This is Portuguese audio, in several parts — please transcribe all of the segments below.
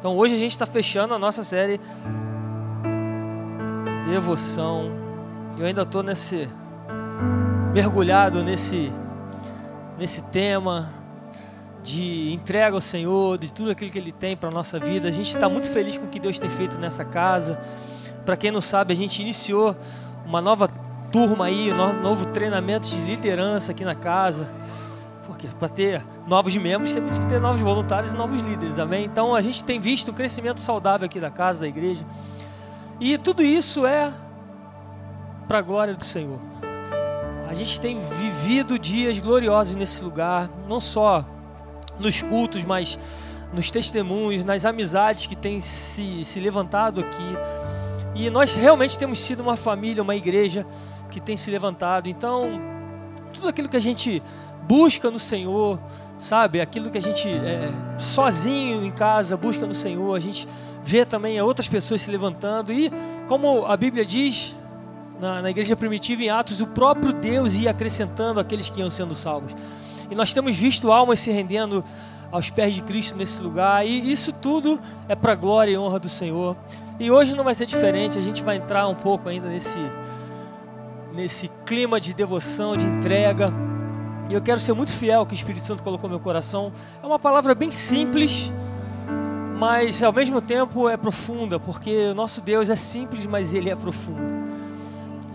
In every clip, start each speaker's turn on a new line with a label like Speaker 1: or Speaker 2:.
Speaker 1: Então hoje a gente está fechando a nossa série Devoção. Eu ainda estou nesse mergulhado nesse nesse tema de entrega ao Senhor, de tudo aquilo que Ele tem para a nossa vida. A gente está muito feliz com o que Deus tem feito nessa casa. Para quem não sabe, a gente iniciou uma nova turma aí, um novo treinamento de liderança aqui na casa. Porque para ter novos membros, temos que ter novos voluntários e novos líderes, amém? Então a gente tem visto um crescimento saudável aqui da casa, da igreja. E tudo isso é para a glória do Senhor. A gente tem vivido dias gloriosos nesse lugar, não só nos cultos, mas nos testemunhos, nas amizades que têm se, se levantado aqui. E nós realmente temos sido uma família, uma igreja que tem se levantado. Então, tudo aquilo que a gente busca no Senhor, sabe? Aquilo que a gente é, sozinho em casa busca no Senhor, a gente vê também outras pessoas se levantando. E, como a Bíblia diz na, na igreja primitiva, em Atos, o próprio Deus ia acrescentando aqueles que iam sendo salvos. E nós temos visto almas se rendendo aos pés de Cristo nesse lugar. E isso tudo é para a glória e honra do Senhor. E hoje não vai ser diferente. A gente vai entrar um pouco ainda nesse, nesse clima de devoção, de entrega. E eu quero ser muito fiel ao que o Espírito Santo colocou no meu coração. É uma palavra bem simples, mas ao mesmo tempo é profunda, porque o nosso Deus é simples, mas ele é profundo.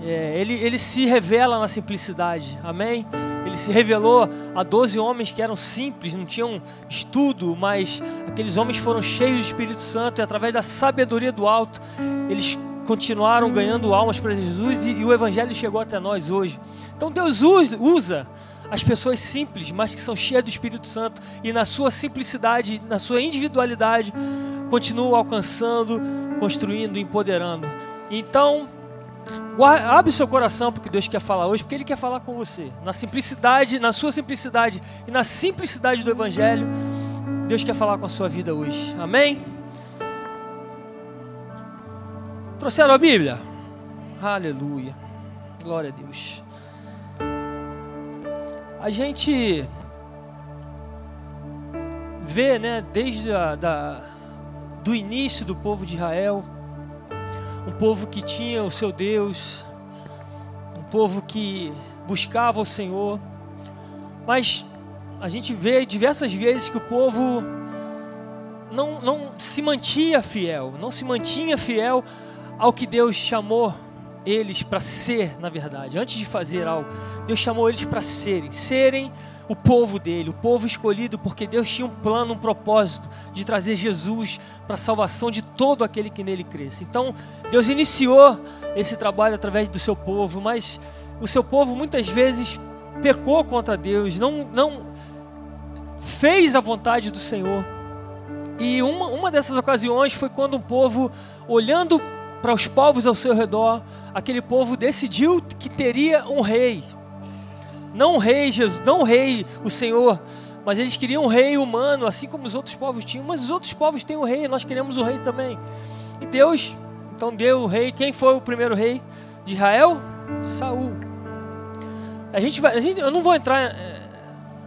Speaker 1: É, ele, ele se revela na simplicidade, amém? Ele se revelou a doze homens que eram simples, não tinham estudo, mas aqueles homens foram cheios do Espírito Santo e através da sabedoria do alto, eles continuaram ganhando almas para Jesus e, e o Evangelho chegou até nós hoje. Então Deus usa, usa as pessoas simples, mas que são cheias do Espírito Santo e na sua simplicidade, na sua individualidade, continuam alcançando, construindo, empoderando. Então, Abre seu coração porque Deus quer falar hoje, porque Ele quer falar com você. Na simplicidade, na sua simplicidade e na simplicidade do Evangelho, Deus quer falar com a sua vida hoje. Amém? Trouxeram a Bíblia? Aleluia. Glória a Deus. A gente vê, né, desde a, da, do início do povo de Israel, um povo que tinha o seu Deus, um povo que buscava o Senhor, mas a gente vê diversas vezes que o povo não, não se mantinha fiel, não se mantinha fiel ao que Deus chamou eles para ser, na verdade. Antes de fazer algo, Deus chamou eles para serem, serem o povo dele, o povo escolhido, porque Deus tinha um plano, um propósito de trazer Jesus para a salvação de todo aquele que nele cresce. Então, Deus iniciou esse trabalho através do seu povo, mas o seu povo muitas vezes pecou contra Deus, não, não fez a vontade do Senhor. E uma, uma dessas ocasiões foi quando um povo, olhando para os povos ao seu redor, aquele povo decidiu que teria um rei, não o rei Jesus, não o rei, o Senhor, mas eles queriam um rei humano, assim como os outros povos tinham. Mas os outros povos têm um rei, nós queremos o um rei também. E Deus, então deu o rei. Quem foi o primeiro rei de Israel? Saul. A gente vai, a gente, eu não vou entrar é,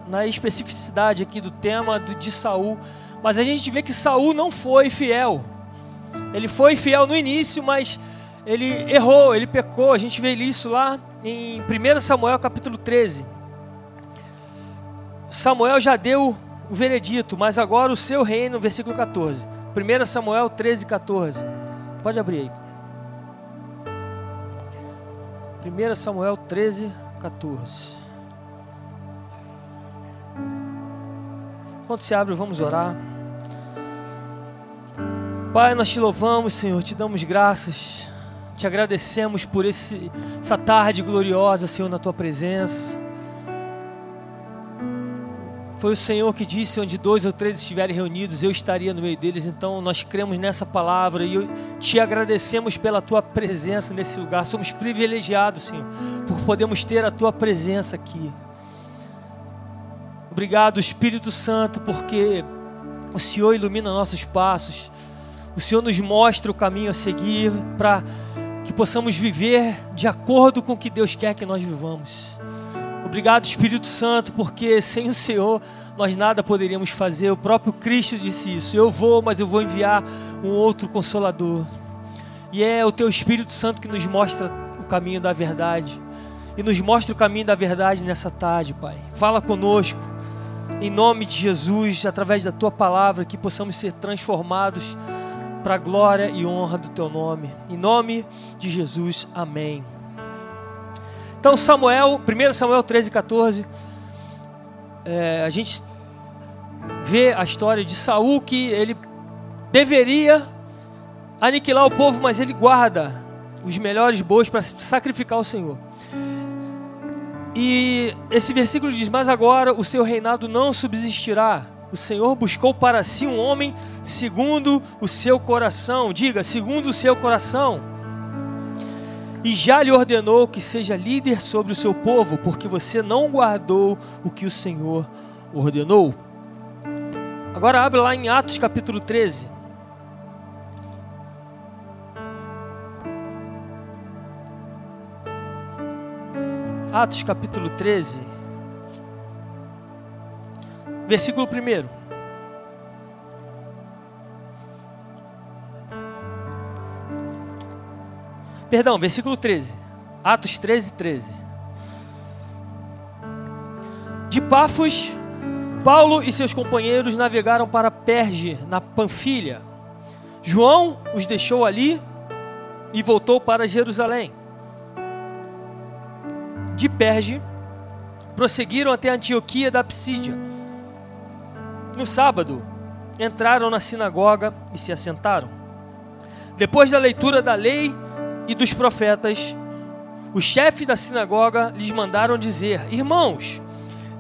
Speaker 1: na especificidade aqui do tema de Saul, mas a gente vê que Saul não foi fiel. Ele foi fiel no início, mas ele errou, ele pecou. A gente vê isso lá em 1 Samuel capítulo 13. Samuel já deu o veredito, mas agora o seu reino, versículo 14. 1 Samuel 13, 14. Pode abrir aí. 1 Samuel 13, 14. Quando se abre, vamos orar. Pai, nós te louvamos, Senhor, te damos graças te agradecemos por esse, essa tarde gloriosa, Senhor, na tua presença. Foi o Senhor que disse: onde dois ou três estiverem reunidos, eu estaria no meio deles. Então nós cremos nessa palavra e te agradecemos pela tua presença nesse lugar. Somos privilegiados, Senhor, por podermos ter a tua presença aqui. Obrigado, Espírito Santo, porque o Senhor ilumina nossos passos. O Senhor nos mostra o caminho a seguir para que possamos viver de acordo com o que Deus quer que nós vivamos. Obrigado, Espírito Santo, porque sem o Senhor nós nada poderíamos fazer. O próprio Cristo disse isso. Eu vou, mas eu vou enviar um outro consolador. E é o teu Espírito Santo que nos mostra o caminho da verdade. E nos mostra o caminho da verdade nessa tarde, Pai. Fala conosco. Em nome de Jesus, através da tua palavra, que possamos ser transformados para a glória e honra do teu nome. Em nome de Jesus, amém. Então, Samuel, 1 Samuel 13, 14, é, a gente vê a história de Saul que ele deveria aniquilar o povo, mas ele guarda os melhores bois para sacrificar o Senhor. E esse versículo diz: Mas agora o seu reinado não subsistirá. O Senhor buscou para si um homem segundo o seu coração. Diga, segundo o seu coração. E já lhe ordenou que seja líder sobre o seu povo, porque você não guardou o que o Senhor ordenou. Agora abre lá em Atos capítulo 13. Atos capítulo 13, versículo 1. Perdão, versículo 13. Atos 13, 13. De Pafos, Paulo e seus companheiros navegaram para Perge, na Panfilha. João os deixou ali e voltou para Jerusalém de Perge, prosseguiram até Antioquia da Psídia. No sábado, entraram na sinagoga e se assentaram. Depois da leitura da lei e dos profetas, os chefes da sinagoga lhes mandaram dizer: Irmãos,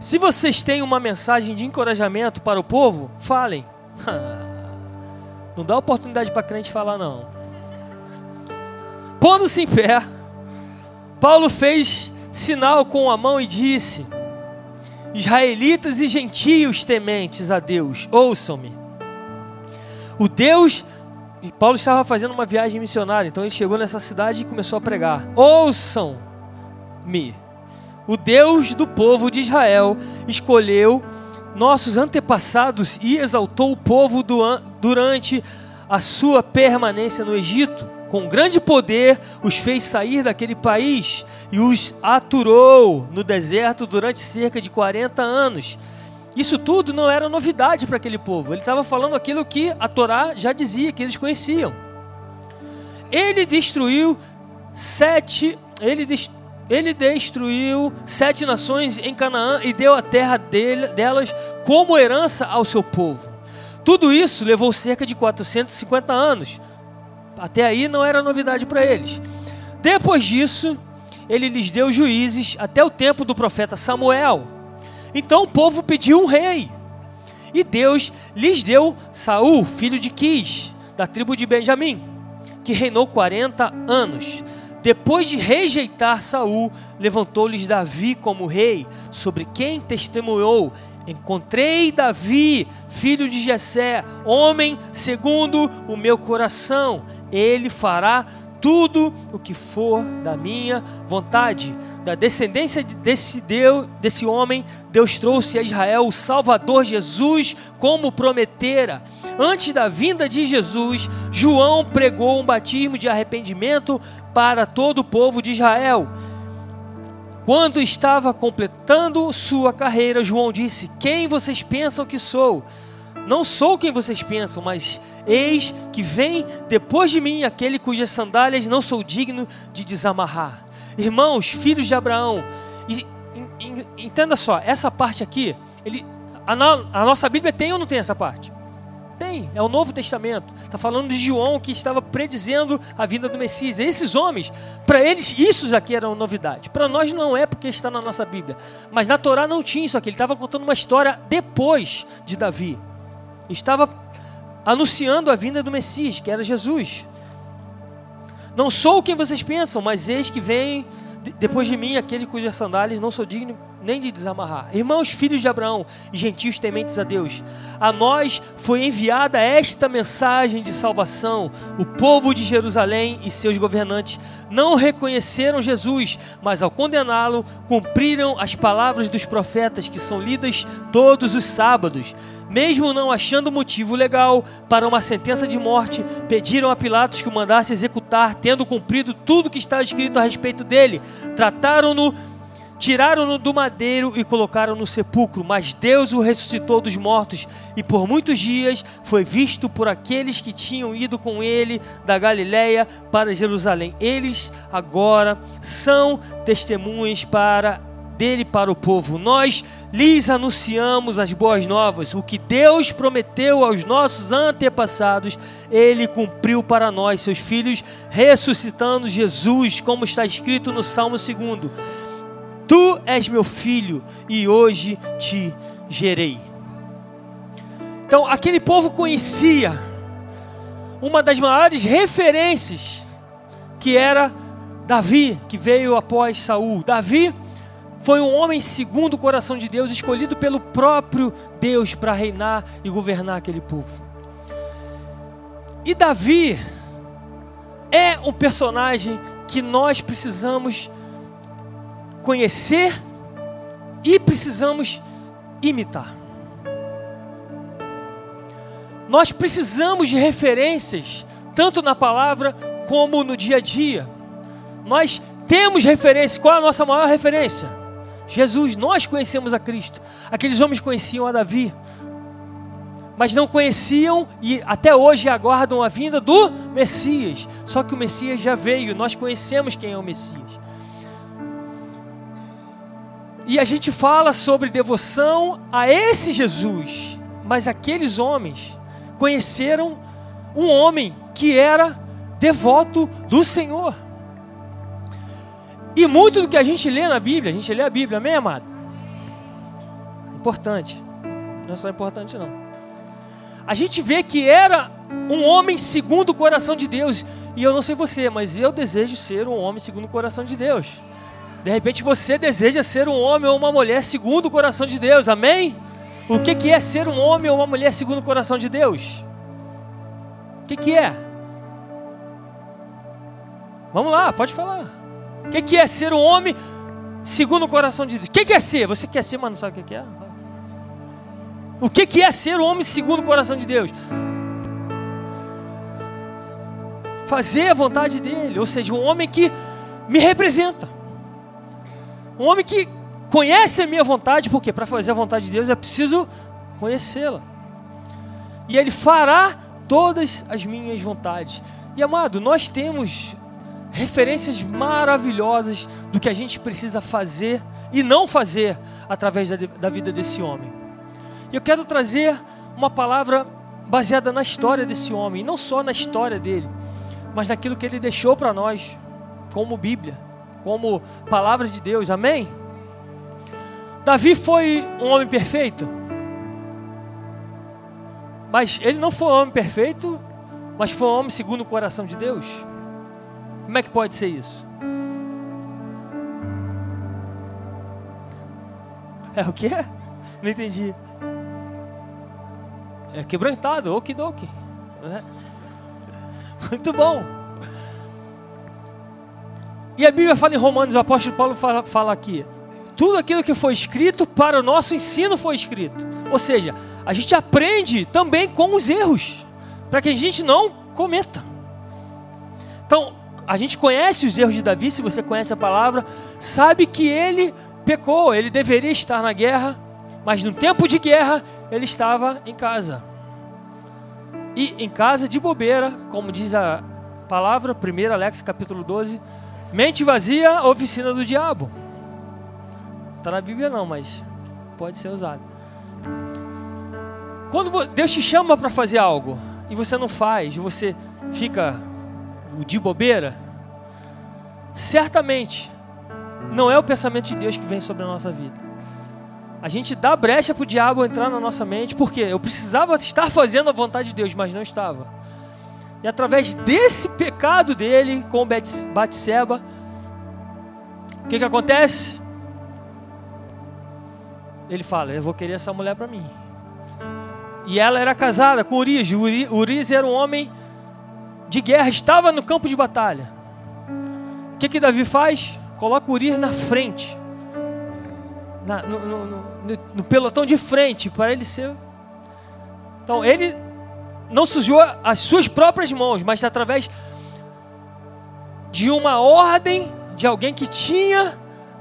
Speaker 1: se vocês têm uma mensagem de encorajamento para o povo, falem. Não dá oportunidade para crente falar, não. Pondo-se em pé, Paulo fez sinal com a mão e disse: Israelitas e gentios tementes a Deus, ouçam-me. O Deus. E Paulo estava fazendo uma viagem missionária, então ele chegou nessa cidade e começou a pregar: Ouçam-me. O Deus do povo de Israel escolheu nossos antepassados e exaltou o povo durante a sua permanência no Egito com grande poder, os fez sair daquele país e os aturou no deserto durante cerca de 40 anos. Isso tudo não era novidade para aquele povo. Ele estava falando aquilo que a Torá já dizia, que eles conheciam. Ele destruiu sete, ele, ele destruiu sete nações em Canaã e deu a terra dele, delas como herança ao seu povo. Tudo isso levou cerca de 450 anos. Até aí não era novidade para eles. Depois disso, ele lhes deu juízes até o tempo do profeta Samuel. Então o povo pediu um rei. E Deus lhes deu Saul, filho de Quis, da tribo de Benjamim, que reinou 40 anos. Depois de rejeitar Saul, levantou-lhes Davi como rei, sobre quem testemunhou Encontrei Davi, filho de Jessé, homem segundo o meu coração. Ele fará tudo o que for da minha vontade. Da descendência desse Deus, desse homem, Deus trouxe a Israel o Salvador Jesus, como prometera. Antes da vinda de Jesus, João pregou um batismo de arrependimento para todo o povo de Israel. Quando estava completando sua carreira, João disse: Quem vocês pensam que sou? Não sou quem vocês pensam, mas eis que vem depois de mim aquele cujas sandálias não sou digno de desamarrar. Irmãos, filhos de Abraão, e, e, entenda só, essa parte aqui, ele, a, a nossa Bíblia tem ou não tem essa parte? Tem, é o Novo Testamento. Está falando de João que estava predizendo a vinda do Messias. Esses homens, para eles, isso aqui era uma novidade. Para nós não é porque está na nossa Bíblia. Mas na Torá não tinha isso aqui. Ele estava contando uma história depois de Davi. Estava anunciando a vinda do Messias, que era Jesus. Não sou quem vocês pensam, mas eis que vem depois de mim aquele cujas sandálias não sou digno nem de desamarrar. Irmãos, filhos de Abraão e gentios tementes a Deus, a nós foi enviada esta mensagem de salvação. O povo de Jerusalém e seus governantes não reconheceram Jesus, mas ao condená-lo, cumpriram as palavras dos profetas que são lidas todos os sábados. Mesmo não achando motivo legal para uma sentença de morte, pediram a Pilatos que o mandasse executar, tendo cumprido tudo que está escrito a respeito dele. Trataram-no Tiraram-no do madeiro e colocaram no sepulcro, mas Deus o ressuscitou dos mortos e por muitos dias foi visto por aqueles que tinham ido com ele da Galiléia para Jerusalém. Eles agora são testemunhas para dele para o povo. Nós lhes anunciamos as boas novas. O que Deus prometeu aos nossos antepassados, ele cumpriu para nós, seus filhos, ressuscitando Jesus, como está escrito no Salmo 2 Tu és meu filho e hoje te gerei. Então, aquele povo conhecia uma das maiores referências que era Davi, que veio após Saul. Davi foi um homem segundo o coração de Deus, escolhido pelo próprio Deus para reinar e governar aquele povo. E Davi é um personagem que nós precisamos conhecer e precisamos imitar. Nós precisamos de referências, tanto na palavra como no dia a dia. Nós temos referência, qual é a nossa maior referência? Jesus, nós conhecemos a Cristo. Aqueles homens conheciam a Davi, mas não conheciam e até hoje aguardam a vinda do Messias. Só que o Messias já veio, nós conhecemos quem é o Messias. E a gente fala sobre devoção a esse Jesus, mas aqueles homens conheceram um homem que era devoto do Senhor. E muito do que a gente lê na Bíblia, a gente lê a Bíblia, amém, amado? Importante. Não é só importante, não. A gente vê que era um homem segundo o coração de Deus. E eu não sei você, mas eu desejo ser um homem segundo o coração de Deus. De repente você deseja ser um homem ou uma mulher segundo o coração de Deus, amém? O que, que é ser um homem ou uma mulher segundo o coração de Deus? O que, que é? Vamos lá, pode falar. O que, que é ser um homem segundo o coração de Deus? O que, que é ser? Você quer ser, mas não sabe o que, que é? O que, que é ser um homem segundo o coração de Deus? Fazer a vontade dele, ou seja, um homem que me representa. Um homem que conhece a minha vontade, porque para fazer a vontade de Deus é preciso conhecê-la. E Ele fará todas as minhas vontades. E amado, nós temos referências maravilhosas do que a gente precisa fazer e não fazer através da, da vida desse homem. E eu quero trazer uma palavra baseada na história desse homem, e não só na história dele, mas naquilo que ele deixou para nós como Bíblia como palavra de Deus, amém? Davi foi um homem perfeito, mas ele não foi um homem perfeito, mas foi um homem segundo o coração de Deus. Como é que pode ser isso? É o que? Não entendi. É quebrantado, okidoki. É. Muito bom. E a Bíblia fala em Romanos, o apóstolo Paulo fala, fala aqui: tudo aquilo que foi escrito para o nosso ensino foi escrito. Ou seja, a gente aprende também com os erros, para que a gente não cometa. Então, a gente conhece os erros de Davi, se você conhece a palavra, sabe que ele pecou, ele deveria estar na guerra, mas no tempo de guerra ele estava em casa. E em casa de bobeira, como diz a palavra, 1 Alex capítulo 12, Mente vazia, oficina do diabo. Está na Bíblia não, mas pode ser usado. Quando Deus te chama para fazer algo e você não faz, você fica de bobeira, certamente não é o pensamento de Deus que vem sobre a nossa vida. A gente dá brecha para o diabo entrar na nossa mente, porque eu precisava estar fazendo a vontade de Deus, mas não estava. E através desse pecado dele com Batseba, o que, que acontece? ele fala: Eu vou querer essa mulher para mim. E ela era casada com Urias. Urias era um homem de guerra, estava no campo de batalha. O que, que Davi faz? Coloca Urias na frente, na, no, no, no, no pelotão de frente, para ele ser. Então ele não sujou as suas próprias mãos, mas através de uma ordem de alguém que tinha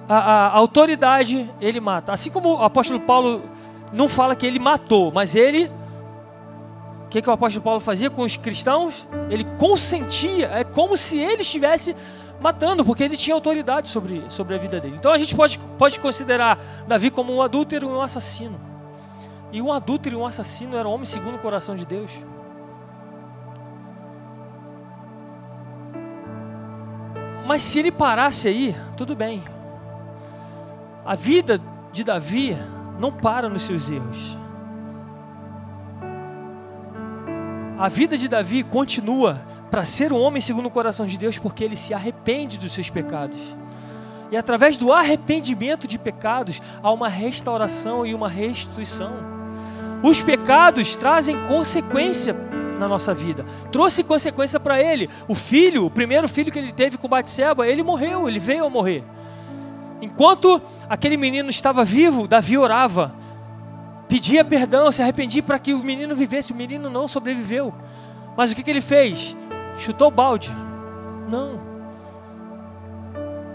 Speaker 1: a, a, autoridade, ele mata. Assim como o apóstolo Paulo não fala que ele matou, mas ele. O que, que o apóstolo Paulo fazia com os cristãos? Ele consentia, é como se ele estivesse matando, porque ele tinha autoridade sobre, sobre a vida dele. Então a gente pode, pode considerar Davi como um adúltero e um assassino. E um adúltero e um assassino era homem segundo o coração de Deus. Mas se ele parasse aí, tudo bem. A vida de Davi não para nos seus erros. A vida de Davi continua para ser um homem segundo o coração de Deus, porque ele se arrepende dos seus pecados. E através do arrependimento de pecados, há uma restauração e uma restituição. Os pecados trazem consequência na nossa vida. Trouxe consequência para ele. O filho, o primeiro filho que ele teve com Batseba, ele morreu, ele veio a morrer. Enquanto aquele menino estava vivo, Davi orava, pedia perdão, se arrependia para que o menino vivesse. O menino não sobreviveu. Mas o que, que ele fez? Chutou o balde. Não.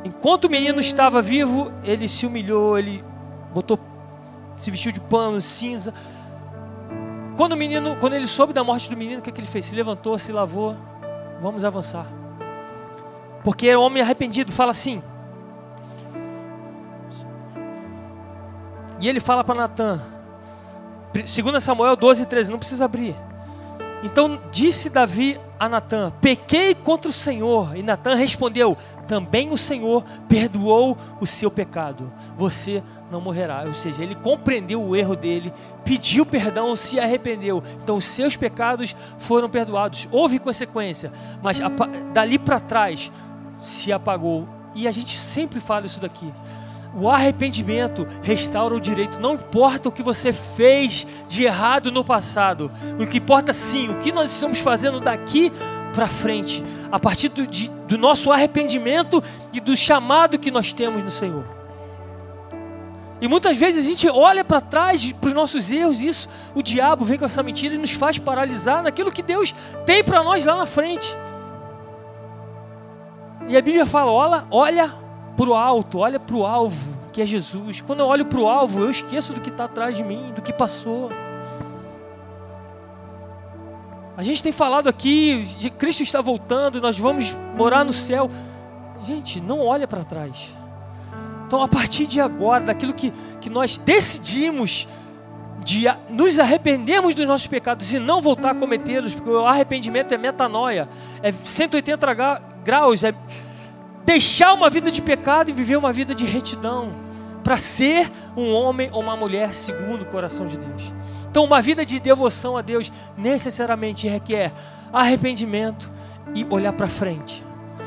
Speaker 1: Enquanto o menino estava vivo, ele se humilhou, ele botou, se vestiu de pano, cinza, quando o menino, quando ele soube da morte do menino, o que, é que ele fez? Se levantou, se lavou. Vamos avançar. Porque é um homem arrependido, fala assim. E ele fala para Natan, 2 Samuel 12, 13, não precisa abrir. Então disse Davi a Natã: Pequei contra o Senhor. E Natã respondeu: Também o Senhor perdoou o seu pecado. Você não morrerá. Ou seja, ele compreendeu o erro dele, pediu perdão, se arrependeu. Então os seus pecados foram perdoados. Houve consequência, mas dali para trás se apagou. E a gente sempre fala isso daqui. O arrependimento restaura o direito. Não importa o que você fez de errado no passado. O que importa sim, o que nós estamos fazendo daqui para frente. A partir do, de, do nosso arrependimento e do chamado que nós temos no Senhor. E muitas vezes a gente olha para trás para os nossos erros, e isso o diabo vem com essa mentira e nos faz paralisar naquilo que Deus tem para nós lá na frente. E a Bíblia fala: olha, olha para o alto, olha para o alvo, que é Jesus. Quando eu olho para o alvo, eu esqueço do que está atrás de mim, do que passou. A gente tem falado aqui, de Cristo está voltando, nós vamos morar no céu. Gente, não olha para trás. Então, a partir de agora, daquilo que, que nós decidimos de nos arrependermos dos nossos pecados e não voltar a cometê-los, porque o arrependimento é metanoia, é 180 graus, é deixar uma vida de pecado e viver uma vida de retidão, para ser um homem ou uma mulher segundo o coração de Deus. Então, uma vida de devoção a Deus necessariamente requer arrependimento e olhar para frente,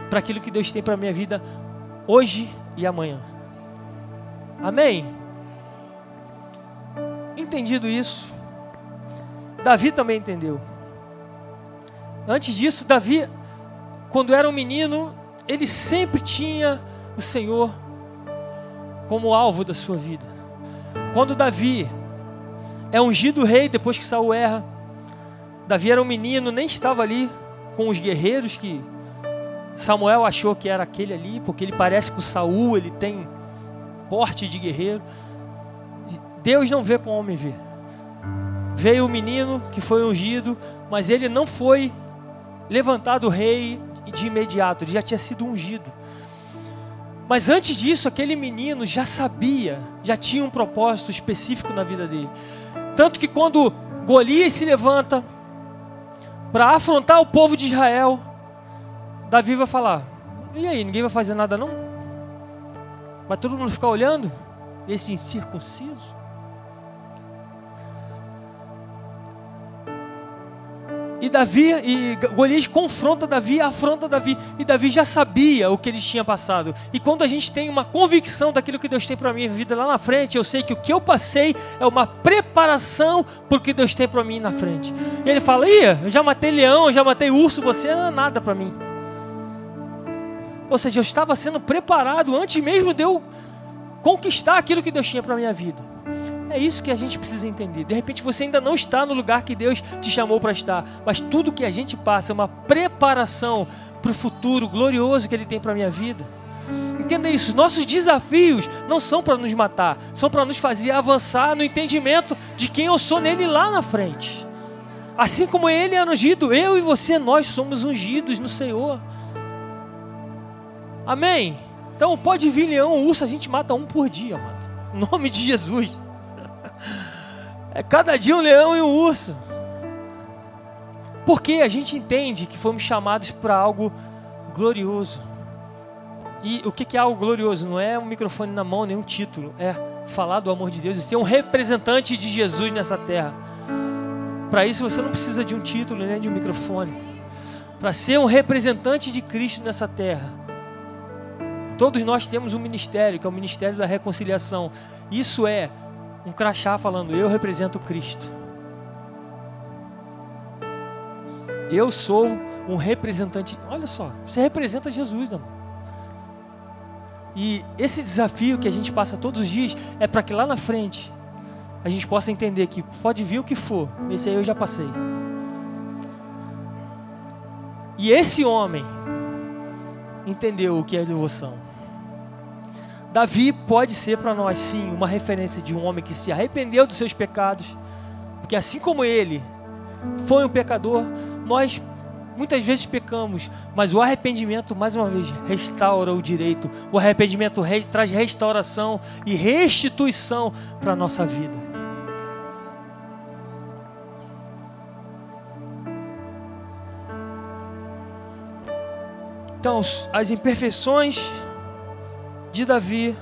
Speaker 1: para aquilo que Deus tem para a minha vida hoje e amanhã. Amém? Entendido isso, Davi também entendeu. Antes disso, Davi, quando era um menino, ele sempre tinha o Senhor como alvo da sua vida. Quando Davi é ungido rei depois que Saul erra, Davi era um menino, nem estava ali com os guerreiros que Samuel achou que era aquele ali, porque ele parece com Saul, ele tem porte de guerreiro. Deus não vê como o homem vê. Veio o menino que foi ungido, mas ele não foi levantado rei de imediato, ele já tinha sido ungido. Mas antes disso, aquele menino já sabia, já tinha um propósito específico na vida dele. Tanto que quando Golias se levanta para afrontar o povo de Israel, Davi vai falar: E aí, ninguém vai fazer nada não? Vai todo mundo ficar olhando? Esse incircunciso? E Davi e Golias confronta Davi, afronta Davi, e Davi já sabia o que ele tinha passado. E quando a gente tem uma convicção daquilo que Deus tem para minha vida lá na frente, eu sei que o que eu passei é uma preparação para o que Deus tem para mim na frente. E ele fala: "Ih, eu já matei leão, eu já matei urso, você não é nada para mim". Ou seja, eu estava sendo preparado antes mesmo de eu conquistar aquilo que Deus tinha para minha vida. É isso que a gente precisa entender. De repente você ainda não está no lugar que Deus te chamou para estar, mas tudo que a gente passa é uma preparação para o futuro glorioso que Ele tem para a minha vida. Entenda isso, nossos desafios não são para nos matar, são para nos fazer avançar no entendimento de quem eu sou nele lá na frente. Assim como Ele é ungido, eu e você, nós somos ungidos no Senhor. Amém? Então pode vir leão, urso, a gente mata um por dia, mano. Em nome de Jesus. É cada dia um leão e um urso. Porque a gente entende que fomos chamados para algo glorioso. E o que é algo glorioso? Não é um microfone na mão, nem um título. É falar do amor de Deus e ser um representante de Jesus nessa terra. Para isso você não precisa de um título nem de um microfone. Para ser um representante de Cristo nessa terra. Todos nós temos um ministério, que é o ministério da reconciliação. Isso é um crachá falando: Eu represento Cristo. Eu sou um representante. Olha só, você representa Jesus, amor. E esse desafio que a gente passa todos os dias é para que lá na frente a gente possa entender que pode vir o que for, esse aí eu já passei. E esse homem entendeu o que é devoção. Davi pode ser para nós, sim, uma referência de um homem que se arrependeu dos seus pecados, porque assim como ele foi um pecador, nós muitas vezes pecamos, mas o arrependimento, mais uma vez, restaura o direito. O arrependimento re traz restauração e restituição para a nossa vida. Então, as imperfeições de Davi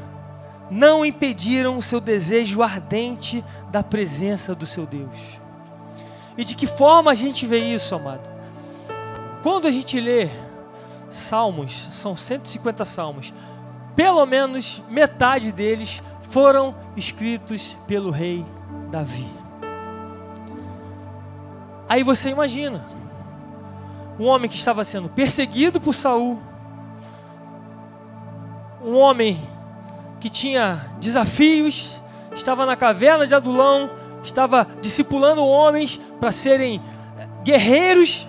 Speaker 1: não impediram o seu desejo ardente da presença do seu Deus. E de que forma a gente vê isso, amado? Quando a gente lê Salmos, são 150 salmos, pelo menos metade deles foram escritos pelo rei Davi. Aí você imagina, um homem que estava sendo perseguido por Saul, um homem que tinha desafios, estava na caverna de Adulão, estava discipulando homens para serem eh, guerreiros.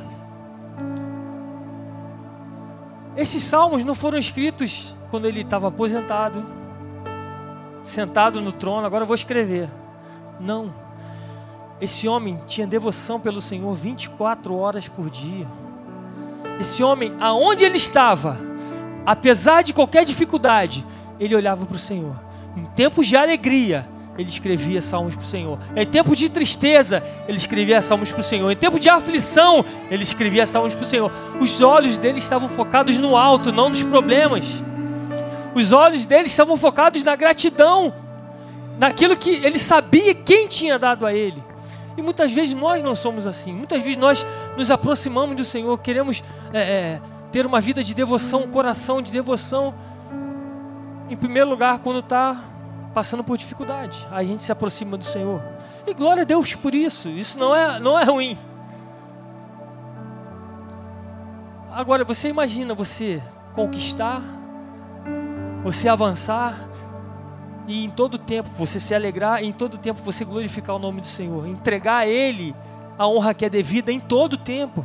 Speaker 1: Esses salmos não foram escritos quando ele estava aposentado, sentado no trono, agora vou escrever. Não. Esse homem tinha devoção pelo Senhor 24 horas por dia. Esse homem, aonde ele estava, apesar de qualquer dificuldade, ele olhava para o Senhor. Em tempos de alegria, ele escrevia salmos para o Senhor. Em tempos de tristeza, ele escrevia salmos para o Senhor. Em tempo de aflição, ele escrevia salmos para o Senhor. Os olhos dele estavam focados no alto, não nos problemas. Os olhos dele estavam focados na gratidão, naquilo que ele sabia quem tinha dado a ele. E muitas vezes nós não somos assim. Muitas vezes nós nos aproximamos do Senhor, queremos é, é, ter uma vida de devoção, um coração de devoção, em primeiro lugar, quando está passando por dificuldade, a gente se aproxima do Senhor. E glória a Deus por isso. Isso não é, não é ruim. Agora, você imagina você conquistar, você avançar, e em todo tempo você se alegrar, e em todo tempo você glorificar o nome do Senhor, entregar a Ele a honra que é devida em todo tempo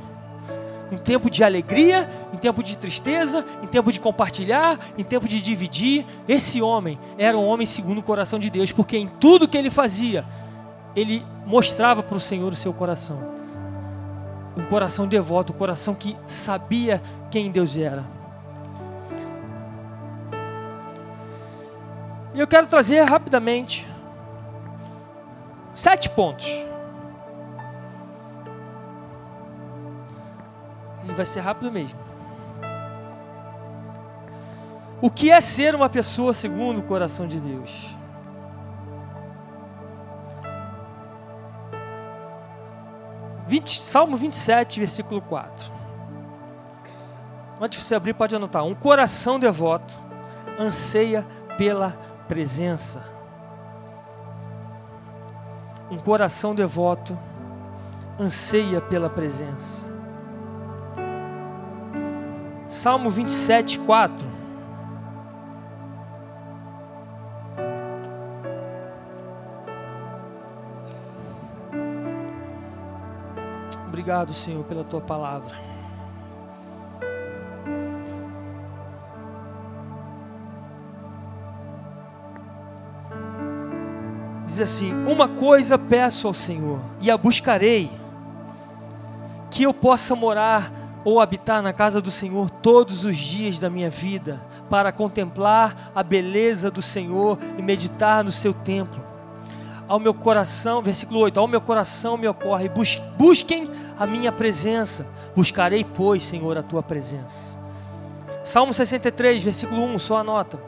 Speaker 1: em tempo de alegria, em tempo de tristeza, em tempo de compartilhar, em tempo de dividir. Esse homem era um homem segundo o coração de Deus, porque em tudo que ele fazia, ele mostrava para o Senhor o seu coração. Um coração devoto, um coração que sabia quem Deus era. E eu quero trazer rapidamente sete pontos vai ser rápido mesmo. O que é ser uma pessoa segundo o coração de Deus? 20, Salmo 27, versículo 4. Antes de você abrir, pode anotar. Um coração devoto anseia pela presença. Um coração devoto anseia pela presença. Salmo 27, 4. Obrigado, Senhor, pela tua palavra. Diz assim: Uma coisa peço ao Senhor, e a buscarei, que eu possa morar ou habitar na casa do Senhor todos os dias da minha vida, para contemplar a beleza do Senhor e meditar no seu templo ao meu coração, versículo 8, ao meu coração me ocorre, bus, busquem a minha presença, buscarei, pois, Senhor, a tua presença. Salmo 63, versículo 1, só anota.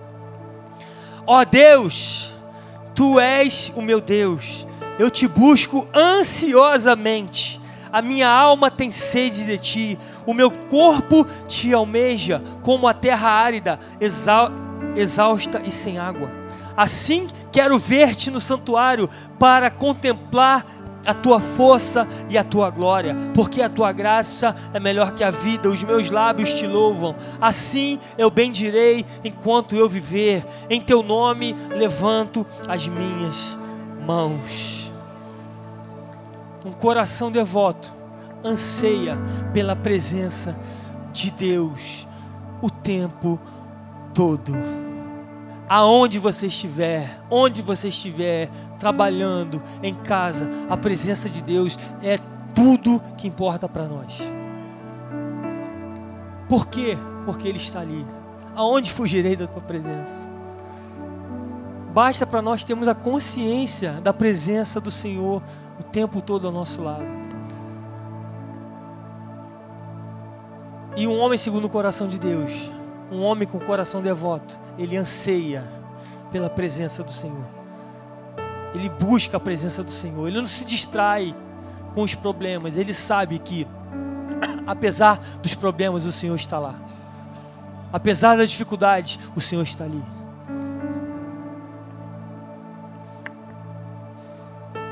Speaker 1: Ó Deus, tu és o meu Deus, eu te busco ansiosamente, a minha alma tem sede de ti, o meu corpo te almeja como a terra árida, exausta e sem água. Assim quero ver-te no santuário para contemplar a tua força e a tua glória, porque a tua graça é melhor que a vida, os meus lábios te louvam. Assim eu bendirei enquanto eu viver, em teu nome levanto as minhas mãos. Um coração devoto anseia pela presença de Deus o tempo todo aonde você estiver, onde você estiver, trabalhando, em casa, a presença de Deus é tudo que importa para nós. Por quê? Porque Ele está ali. Aonde fugirei da tua presença? Basta para nós termos a consciência da presença do Senhor o tempo todo ao nosso lado. E um homem segundo o coração de Deus um homem com coração devoto, ele anseia pela presença do Senhor. Ele busca a presença do Senhor. Ele não se distrai com os problemas. Ele sabe que, apesar dos problemas, o Senhor está lá. Apesar das dificuldades, o Senhor está ali.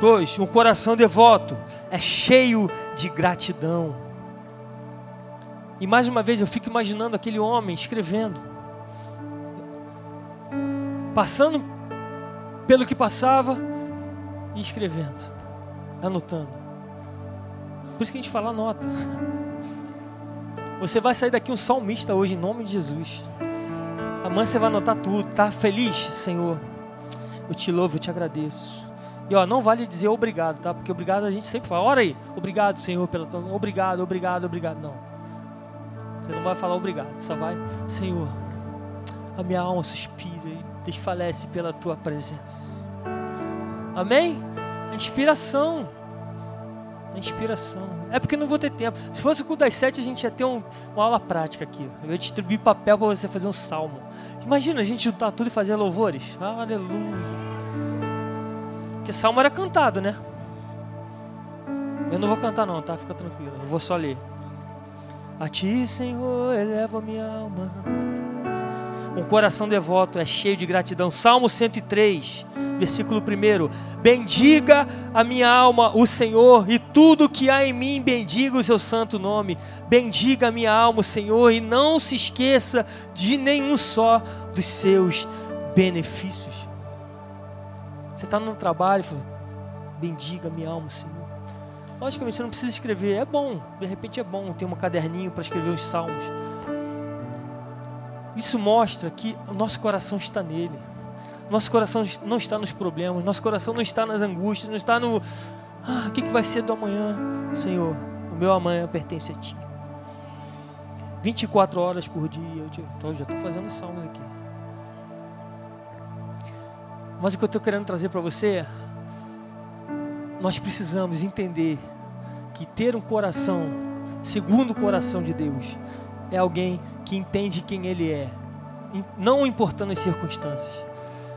Speaker 1: Dois, um coração devoto é cheio de gratidão. E mais uma vez eu fico imaginando aquele homem escrevendo, passando pelo que passava e escrevendo, anotando. Por isso que a gente fala nota. Você vai sair daqui um salmista hoje em nome de Jesus. Amanhã você vai anotar tudo. Tá feliz, Senhor? Eu te louvo, eu te agradeço. E ó, não vale dizer obrigado, tá? Porque obrigado a gente sempre fala. Ora aí, obrigado, Senhor, pela tua. Obrigado, obrigado, obrigado. Não. Você não vai falar obrigado, só vai, Senhor, a minha alma suspira e desfalece pela tua presença. Amém? A inspiração. A inspiração. É porque não vou ter tempo. Se fosse o culto das sete, a gente ia ter um, uma aula prática aqui. Eu ia distribuir papel para você fazer um salmo. Imagina a gente juntar tudo e fazer louvores. Aleluia. Porque salmo era cantado, né? Eu não vou cantar não, tá? Fica tranquilo. Eu vou só ler. A ti, Senhor, eleva minha alma. Um coração devoto é cheio de gratidão. Salmo 103, versículo 1. Bendiga a minha alma o Senhor, e tudo que há em mim, bendiga o seu santo nome. Bendiga a minha alma o Senhor, e não se esqueça de nenhum só dos seus benefícios. Você está no trabalho, bendiga a minha alma, Senhor. Logicamente, você não precisa escrever. É bom, de repente é bom ter um caderninho para escrever os salmos. Isso mostra que o nosso coração está nele. Nosso coração não está nos problemas, nosso coração não está nas angústias, não está no. Ah, o que, que vai ser do amanhã? Senhor, o meu amanhã pertence a Ti. 24 horas por dia. Eu te... então, já estou fazendo salmos aqui. Mas o que eu estou querendo trazer para você nós precisamos entender que ter um coração segundo o coração de Deus é alguém que entende quem Ele é, não importando as circunstâncias.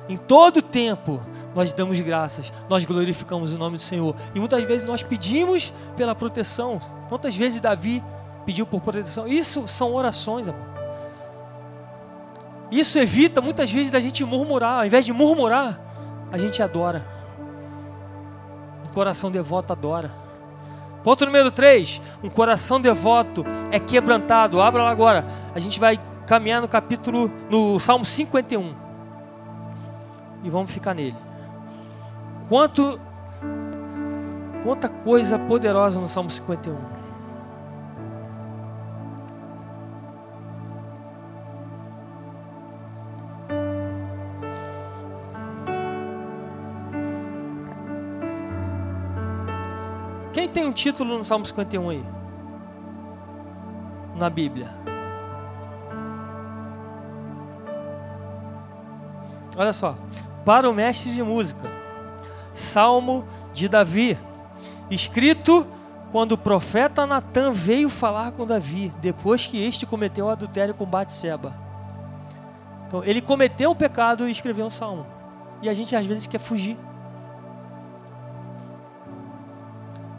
Speaker 1: Em todo tempo nós damos graças, nós glorificamos o nome do Senhor. E muitas vezes nós pedimos pela proteção. Quantas vezes Davi pediu por proteção? Isso são orações, amor. Isso evita muitas vezes da gente murmurar. Ao invés de murmurar, a gente adora. Coração devoto adora. Ponto número 3. Um coração devoto é quebrantado. Abra lá agora. A gente vai caminhar no capítulo, no Salmo 51. E vamos ficar nele. Quanto, quanta coisa poderosa no Salmo 51. Tem um título no Salmo 51 aí? Na Bíblia. Olha só. Para o mestre de música. Salmo de Davi, escrito quando o profeta Natan veio falar com Davi, depois que este cometeu o adultério com Batseba. Então, ele cometeu o pecado e escreveu um salmo. E a gente às vezes quer fugir.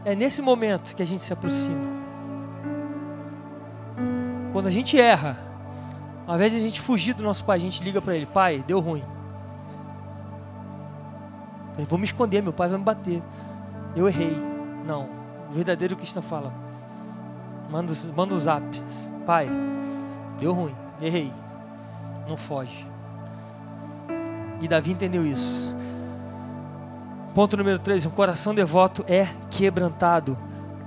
Speaker 1: É nesse momento que a gente se aproxima. Quando a gente erra, ao invés de a gente fugir do nosso pai, a gente liga para ele: Pai, deu ruim. Falei, vou me esconder, meu pai vai me bater. Eu errei. Não. O verdadeiro cristão fala. Manda, manda o zap. Pai, deu ruim. Errei. Não foge. E Davi entendeu isso. Ponto número 3. Um coração devoto é quebrantado.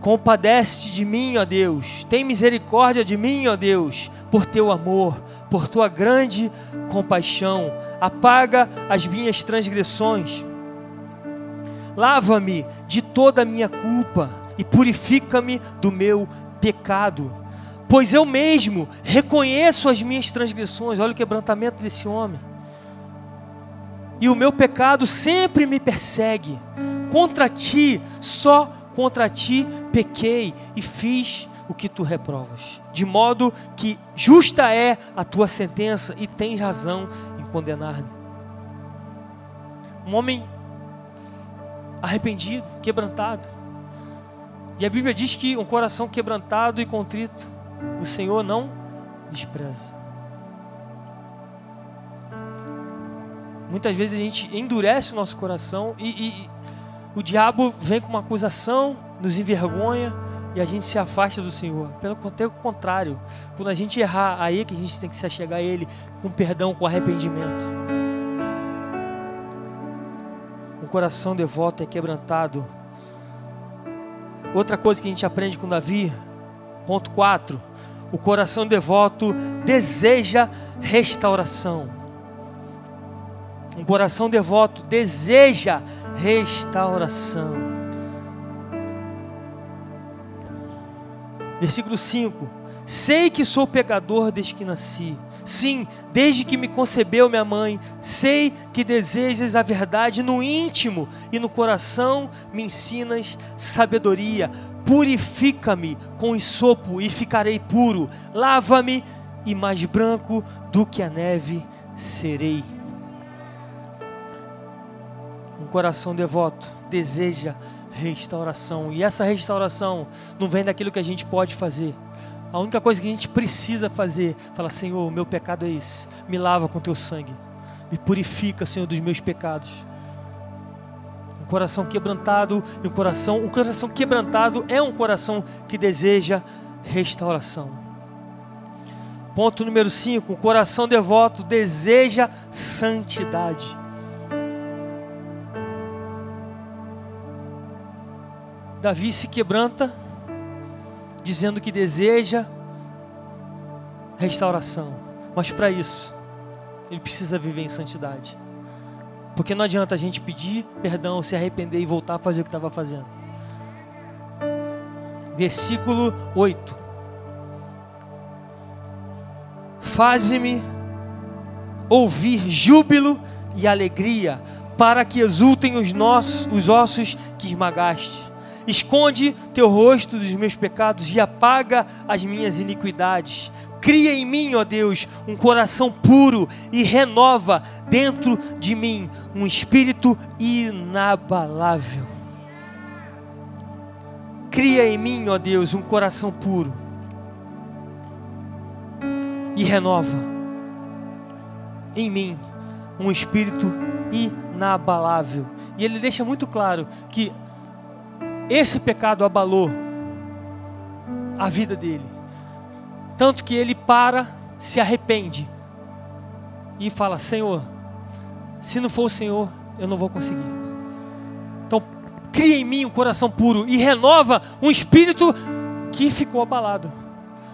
Speaker 1: Compadece de mim, ó Deus. Tem misericórdia de mim, ó Deus, por teu amor, por tua grande compaixão. Apaga as minhas transgressões Lava-me de toda a minha culpa e purifica-me do meu pecado. Pois eu mesmo reconheço as minhas transgressões. Olha o quebrantamento desse homem. E o meu pecado sempre me persegue. Contra ti, só contra ti pequei e fiz o que tu reprovas. De modo que justa é a tua sentença e tens razão em condenar-me. Um homem arrependido, quebrantado. E a Bíblia diz que um coração quebrantado e contrito, o Senhor não despreza. Muitas vezes a gente endurece o nosso coração e, e o diabo vem com uma acusação, nos envergonha e a gente se afasta do Senhor. Pelo contrário, quando a gente errar, aí é que a gente tem que se achegar a Ele com perdão, com arrependimento um coração devoto é quebrantado. Outra coisa que a gente aprende com Davi, ponto 4, o coração devoto deseja restauração. Um coração devoto deseja restauração. Versículo 5: Sei que sou pecador desde que nasci Sim, desde que me concebeu minha mãe, sei que desejas a verdade no íntimo e no coração me ensinas sabedoria. Purifica-me com isopo e ficarei puro. Lava-me e mais branco do que a neve serei. Um coração devoto deseja restauração, e essa restauração não vem daquilo que a gente pode fazer a única coisa que a gente precisa fazer, falar, Senhor, o meu pecado é esse. Me lava com teu sangue. Me purifica, Senhor, dos meus pecados. Um coração quebrantado um coração, um coração quebrantado é um coração que deseja restauração. Ponto número 5, um coração devoto deseja santidade. Davi se quebranta dizendo que deseja restauração, mas para isso, ele precisa viver em santidade. Porque não adianta a gente pedir perdão, se arrepender e voltar a fazer o que estava fazendo. Versículo 8: Faze-me ouvir júbilo e alegria, para que exultem os, nossos, os ossos que esmagaste Esconde teu rosto dos meus pecados e apaga as minhas iniquidades. Cria em mim, ó Deus, um coração puro e renova dentro de mim um espírito inabalável. Cria em mim, ó Deus, um coração puro e renova em mim um espírito inabalável. E ele deixa muito claro que esse pecado abalou a vida dele. Tanto que ele para, se arrepende e fala: Senhor, se não for o Senhor, eu não vou conseguir. Então, cria em mim um coração puro e renova um espírito que ficou abalado.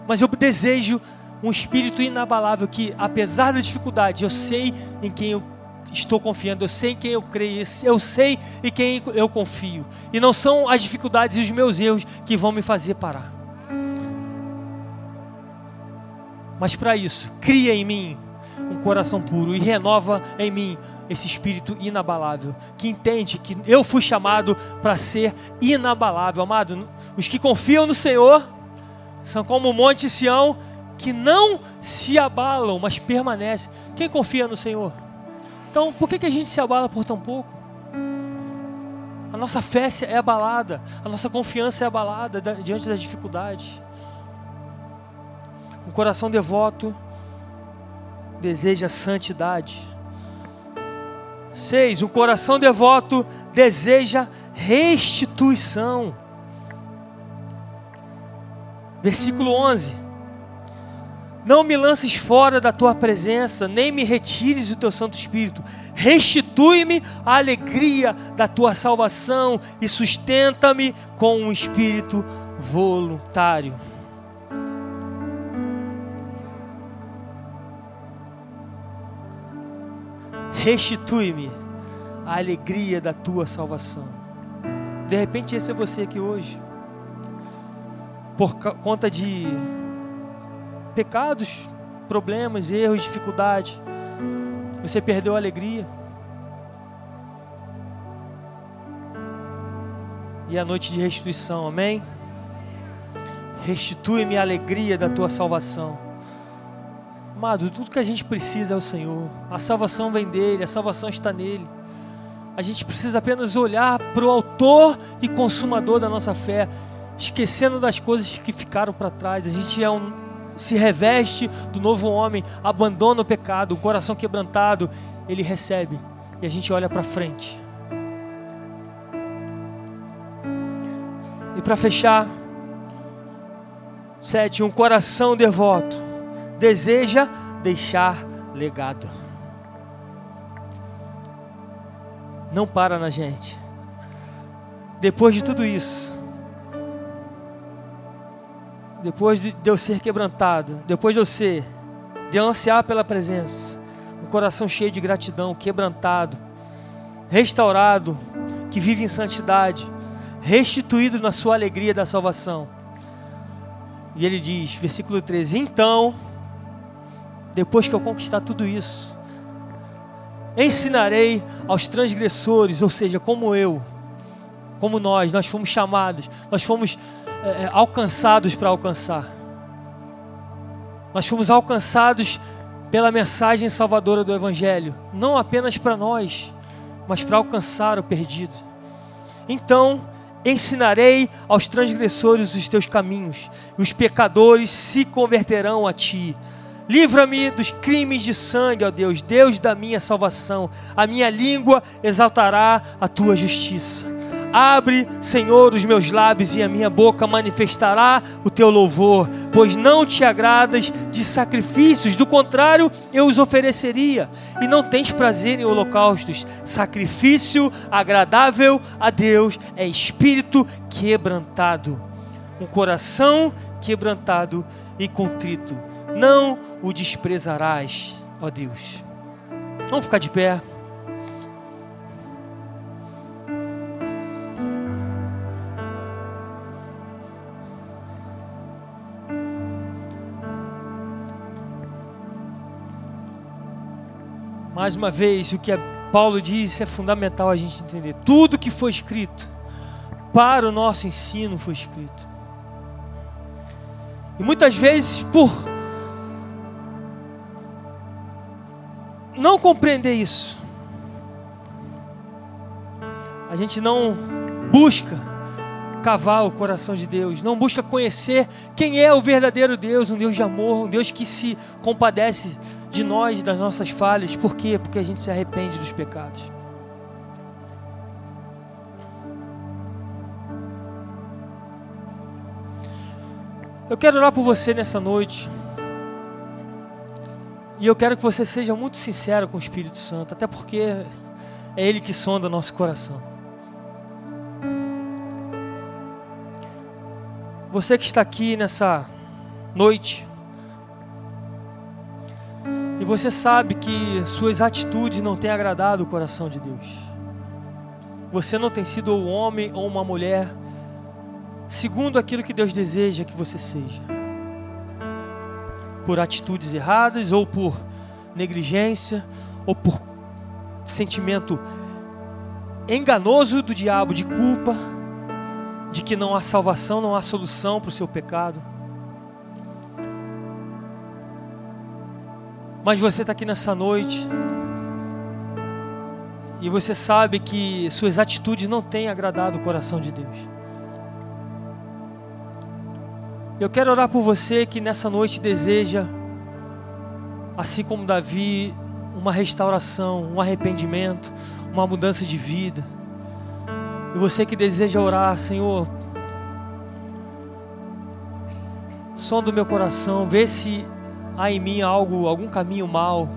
Speaker 1: Mas eu desejo um espírito inabalável que, apesar da dificuldade, eu sei em quem eu estou confiando, eu sei em quem eu creio, eu sei em quem eu confio. E não são as dificuldades e os meus erros que vão me fazer parar. Mas para isso, cria em mim um coração puro e renova em mim esse espírito inabalável, que entende que eu fui chamado para ser inabalável. Amado, os que confiam no Senhor são como o monte Sião que não se abalam, mas permanecem. Quem confia no Senhor? Então, por que, que a gente se abala por tão pouco? A nossa fé é abalada, a nossa confiança é abalada diante das dificuldades. Um coração devoto deseja santidade. Seis, um coração devoto deseja restituição. Versículo 11. Não me lances fora da tua presença, nem me retires do teu Santo Espírito. Restitui-me a alegria da tua salvação e sustenta-me com um espírito voluntário. Restitui-me a alegria da tua salvação. De repente, esse é você aqui hoje, por conta de pecados, problemas, erros, dificuldades. Você perdeu a alegria. E a noite de restituição, amém? Restitui-me a alegria da tua salvação. Amado, tudo que a gente precisa é o Senhor. A salvação vem dele, a salvação está nele. A gente precisa apenas olhar para o autor e consumador da nossa fé, esquecendo das coisas que ficaram para trás. A gente é um, se reveste do novo homem, abandona o pecado, o coração quebrantado, ele recebe e a gente olha para frente. E para fechar, sete, um coração devoto deseja deixar legado. Não para na gente. Depois de tudo isso, depois de eu ser quebrantado, depois de eu ser, de eu ansiar pela presença, um coração cheio de gratidão, quebrantado, restaurado, que vive em santidade, restituído na sua alegria da salvação. E ele diz, versículo 13: Então, depois que eu conquistar tudo isso, ensinarei aos transgressores, ou seja, como eu, como nós, nós fomos chamados, nós fomos é, é, alcançados para alcançar. Nós fomos alcançados pela mensagem salvadora do Evangelho, não apenas para nós, mas para alcançar o perdido. Então, ensinarei aos transgressores os teus caminhos, e os pecadores se converterão a ti. Livra-me dos crimes de sangue, ó Deus, Deus da minha salvação. A minha língua exaltará a tua justiça. Abre, Senhor, os meus lábios e a minha boca manifestará o teu louvor, pois não te agradas de sacrifícios, do contrário, eu os ofereceria. E não tens prazer em holocaustos. Sacrifício agradável a Deus é espírito quebrantado, um coração quebrantado e contrito. Não o desprezarás, ó Deus. Vamos ficar de pé. Mais uma vez, o que Paulo diz é fundamental a gente entender. Tudo que foi escrito, para o nosso ensino foi escrito. E muitas vezes, por não compreender isso, a gente não busca cavar o coração de Deus, não busca conhecer quem é o verdadeiro Deus, um Deus de amor, um Deus que se compadece de nós, das nossas falhas. Por quê? Porque a gente se arrepende dos pecados. Eu quero orar por você nessa noite. E eu quero que você seja muito sincero com o Espírito Santo, até porque é Ele que sonda nosso coração. Você que está aqui nessa noite, e você sabe que suas atitudes não têm agradado o coração de Deus. Você não tem sido um homem ou uma mulher segundo aquilo que Deus deseja que você seja. Por atitudes erradas, ou por negligência, ou por sentimento enganoso do diabo de culpa, de que não há salvação, não há solução para o seu pecado. Mas você está aqui nessa noite e você sabe que suas atitudes não têm agradado o coração de Deus. Eu quero orar por você que nessa noite deseja, assim como Davi, uma restauração, um arrependimento, uma mudança de vida. E você que deseja orar, Senhor, som do meu coração, vê se há em mim algo, algum caminho mal.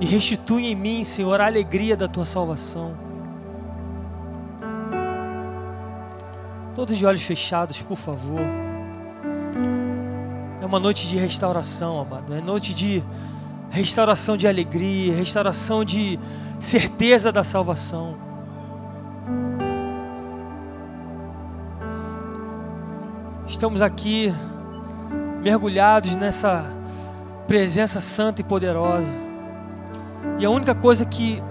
Speaker 1: E restitui em mim, Senhor, a alegria da tua salvação. Todos de olhos fechados, por favor. É uma noite de restauração, amado. É noite de restauração de alegria, restauração de certeza da salvação. Estamos aqui mergulhados nessa presença santa e poderosa. E a única coisa que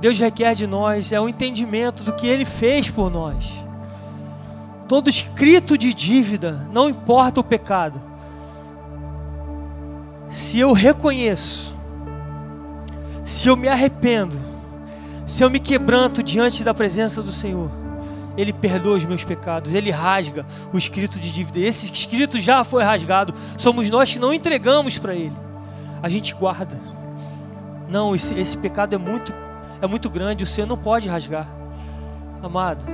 Speaker 1: Deus requer de nós é o entendimento do que Ele fez por nós. Todo escrito de dívida, não importa o pecado, se eu reconheço, se eu me arrependo, se eu me quebranto diante da presença do Senhor, Ele perdoa os meus pecados, Ele rasga o escrito de dívida. Esse escrito já foi rasgado, somos nós que não entregamos para Ele, a gente guarda. Não, esse, esse pecado é muito é muito grande, o Senhor não pode rasgar. Amado,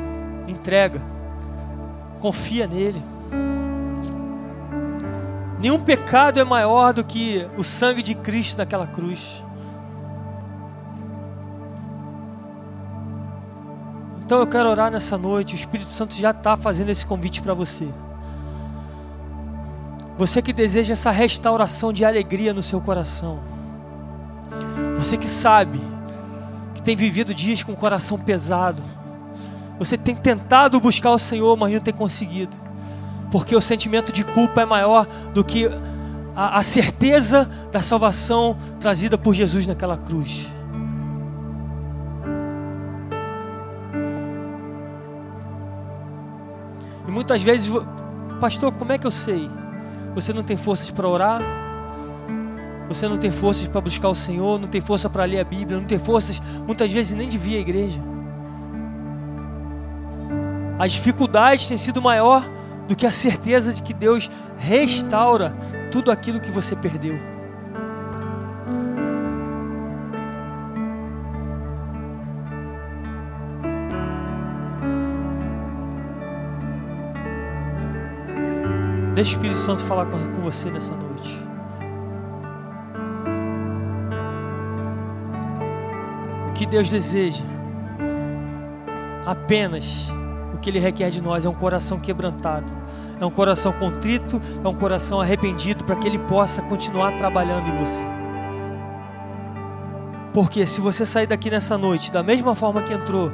Speaker 1: entrega, confia nele. Nenhum pecado é maior do que o sangue de Cristo naquela cruz. Então eu quero orar nessa noite. O Espírito Santo já está fazendo esse convite para você. Você que deseja essa restauração de alegria no seu coração. Você que sabe que tem vivido dias com o coração pesado. Você tem tentado buscar o Senhor, mas não tem conseguido. Porque o sentimento de culpa é maior do que a, a certeza da salvação trazida por Jesus naquela cruz. Muitas vezes, pastor, como é que eu sei? Você não tem forças para orar? Você não tem forças para buscar o Senhor, não tem força para ler a Bíblia, não tem forças, muitas vezes nem de vir à igreja. As dificuldades têm sido maior do que a certeza de que Deus restaura tudo aquilo que você perdeu. Deixa o Espírito Santo falar com você nessa noite. que Deus deseja apenas o que Ele requer de nós é um coração quebrantado, é um coração contrito, é um coração arrependido para que Ele possa continuar trabalhando em você. Porque se você sair daqui nessa noite da mesma forma que entrou,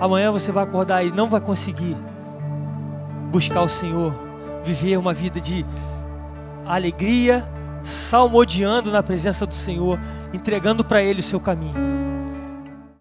Speaker 1: amanhã você vai acordar e não vai conseguir buscar o Senhor, viver uma vida de alegria, salmodiando na presença do Senhor, entregando para Ele o seu caminho.